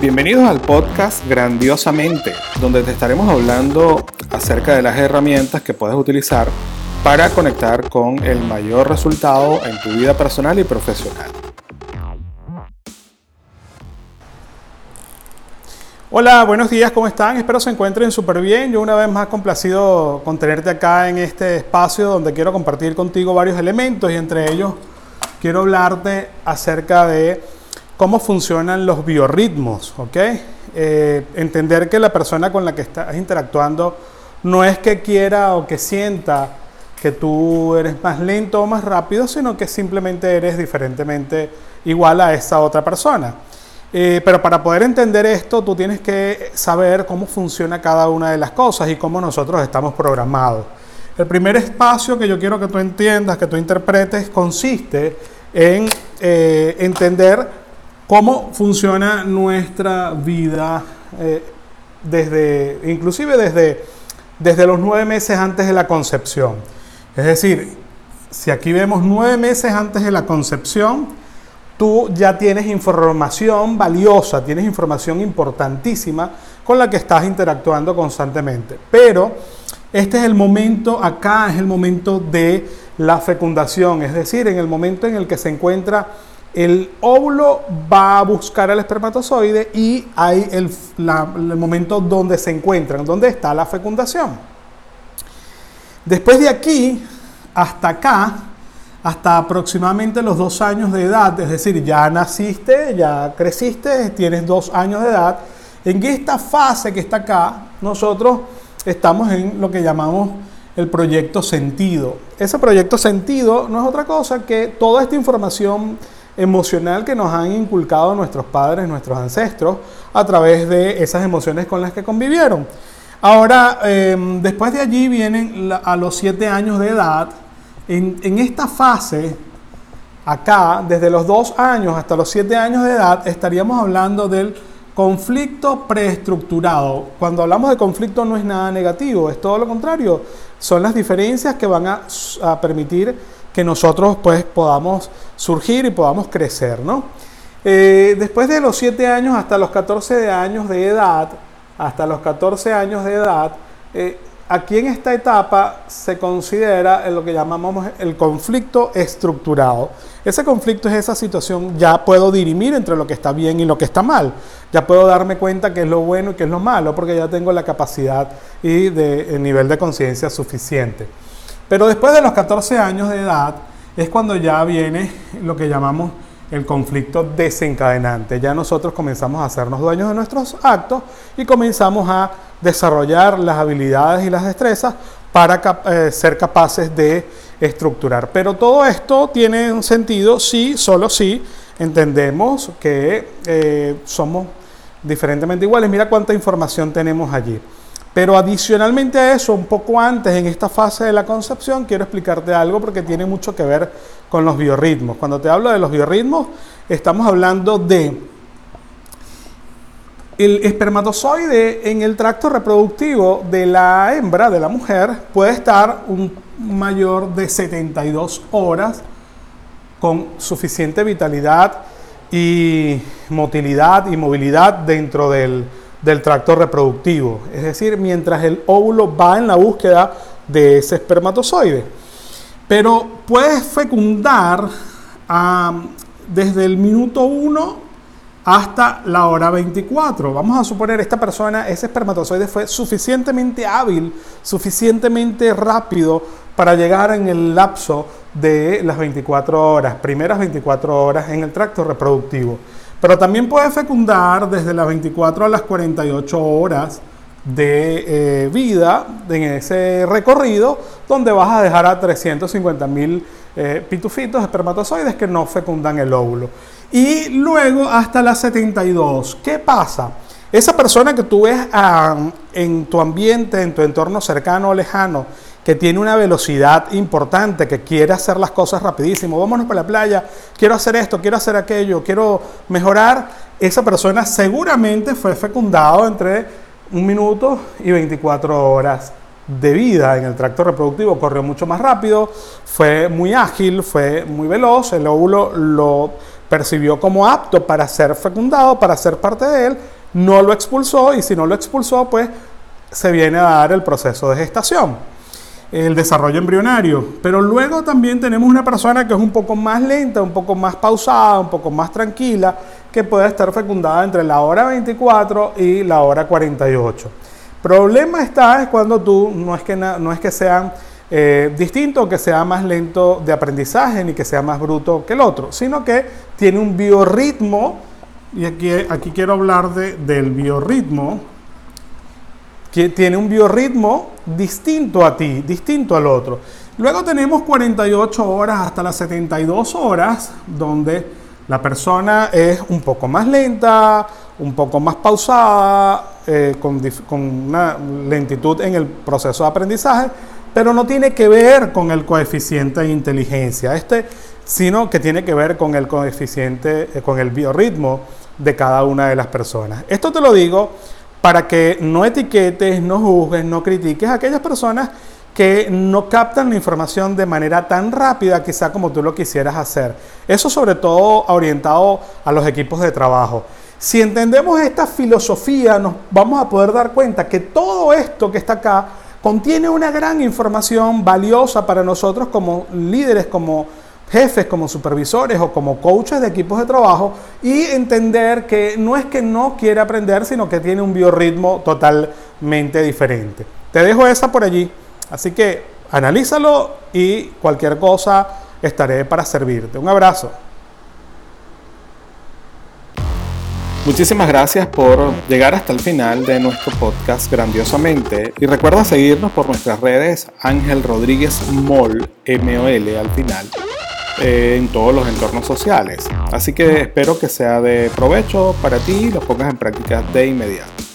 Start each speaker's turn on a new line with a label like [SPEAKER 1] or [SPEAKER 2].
[SPEAKER 1] Bienvenidos al podcast Grandiosamente, donde te estaremos hablando acerca de las herramientas que puedes utilizar para conectar con el mayor resultado en tu vida personal y profesional. Hola, buenos días, ¿cómo están? Espero se encuentren súper bien. Yo una vez más complacido con tenerte acá en este espacio donde quiero compartir contigo varios elementos y entre ellos quiero hablarte acerca de cómo funcionan los biorritmos, ¿ok? Eh, entender que la persona con la que estás interactuando no es que quiera o que sienta que tú eres más lento o más rápido, sino que simplemente eres diferentemente igual a esa otra persona. Eh, pero para poder entender esto, tú tienes que saber cómo funciona cada una de las cosas y cómo nosotros estamos programados. El primer espacio que yo quiero que tú entiendas, que tú interpretes, consiste en eh, entender cómo funciona nuestra vida eh, desde, inclusive desde, desde los nueve meses antes de la concepción. Es decir, si aquí vemos nueve meses antes de la concepción, tú ya tienes información valiosa, tienes información importantísima con la que estás interactuando constantemente. Pero este es el momento, acá es el momento de la fecundación, es decir, en el momento en el que se encuentra el óvulo va a buscar al espermatozoide y hay el, el momento donde se encuentran, donde está la fecundación. Después de aquí hasta acá, hasta aproximadamente los dos años de edad, es decir, ya naciste, ya creciste, tienes dos años de edad, en esta fase que está acá, nosotros estamos en lo que llamamos el proyecto sentido. Ese proyecto sentido no es otra cosa que toda esta información emocional que nos han inculcado nuestros padres, nuestros ancestros, a través de esas emociones con las que convivieron. Ahora, em, después de allí vienen a los siete años de edad, en, esta fase, acá, desde los dos años hasta los siete años de edad, estaríamos hablando del conflicto preestructurado. Cuando hablamos de conflicto no es nada negativo, es todo lo contrario. Son las diferencias que van a, permitir que nosotros pues podamos surgir y podamos crecer, ¿no? Eh, después de los siete años hasta los 14 años de edad, hasta los 14 años de edad, eh, Aquí en esta etapa se considera lo que llamamos el conflicto estructurado. Ese conflicto es esa situación, ya puedo dirimir entre lo que está bien y lo que está mal. Ya puedo darme cuenta qué es lo bueno y qué es lo malo, porque ya tengo la capacidad y el nivel de conciencia suficiente. Pero después de los 14 años de edad es cuando ya viene lo que llamamos el conflicto desencadenante. Ya nosotros comenzamos a hacernos dueños de nuestros actos y comenzamos a desarrollar las habilidades y las destrezas para eh, ser capaces de estructurar. Pero todo esto tiene un sentido si, solo si entendemos que eh, somos diferentemente iguales. Mira cuánta información tenemos allí. Pero adicionalmente a eso, un poco antes, en esta fase de la concepción, quiero explicarte algo porque tiene mucho que ver con los biorritmos. Cuando te hablo de los biorritmos, estamos hablando de el espermatozoide en el tracto reproductivo de la hembra, de la mujer, puede estar un mayor de 72 horas con suficiente vitalidad y motilidad y movilidad dentro del del tracto reproductivo, es decir, mientras el óvulo va en la búsqueda de ese espermatozoide. Pero puedes fecundar desde el minuto 1 hasta la hora 24. Vamos a suponer esta persona, ese espermatozoide fue suficientemente hábil, suficientemente rápido para llegar en el lapso de las 24 horas, primeras 24 horas en el tracto reproductivo. Pero también puede fecundar desde las 24 a las 48 horas de eh, vida en ese recorrido, donde vas a dejar a 350 mil eh, pitufitos, espermatozoides que no fecundan el óvulo. Y luego hasta las 72. ¿Qué pasa? Esa persona que tú ves ah, en tu ambiente, en tu entorno cercano o lejano, que tiene una velocidad importante, que quiere hacer las cosas rapidísimo, vámonos para la playa, quiero hacer esto, quiero hacer aquello, quiero mejorar, esa persona seguramente fue fecundado entre un minuto y 24 horas de vida en el tracto reproductivo, corrió mucho más rápido, fue muy ágil, fue muy veloz, el óvulo lo percibió como apto para ser fecundado, para ser parte de él, no lo expulsó y si no lo expulsó, pues se viene a dar el proceso de gestación, el desarrollo embrionario. Pero luego también tenemos una persona que es un poco más lenta, un poco más pausada, un poco más tranquila, que puede estar fecundada entre la hora 24 y la hora 48. Problema está es cuando tú no es que, no es que sean eh, distinto, que sea más lento de aprendizaje ni que sea más bruto que el otro, sino que tiene un biorritmo, y aquí, aquí quiero hablar de, del biorritmo, que tiene un biorritmo distinto a ti, distinto al otro. Luego tenemos 48 horas hasta las 72 horas, donde la persona es un poco más lenta, un poco más pausada, eh, con, con una lentitud en el proceso de aprendizaje, pero no tiene que ver con el coeficiente de inteligencia, este, sino que tiene que ver con el coeficiente, eh, con el biorritmo de cada una de las personas. Esto te lo digo para que no etiquetes, no juzgues, no critiques a aquellas personas que no captan la información de manera tan rápida quizá como tú lo quisieras hacer. Eso sobre todo orientado a los equipos de trabajo. Si entendemos esta filosofía, nos vamos a poder dar cuenta que todo esto que está acá contiene una gran información valiosa para nosotros como líderes, como jefes, como supervisores o como coaches de equipos de trabajo y entender que no es que no quiere aprender, sino que tiene un biorritmo totalmente diferente. Te dejo esa por allí, así que analízalo y cualquier cosa estaré para servirte. Un abrazo.
[SPEAKER 2] Muchísimas gracias por llegar hasta el final de nuestro podcast grandiosamente y recuerda seguirnos por nuestras redes Ángel Rodríguez Mol, M-O-L al final, en todos los entornos sociales. Así que espero que sea de provecho para ti y lo pongas en práctica de inmediato.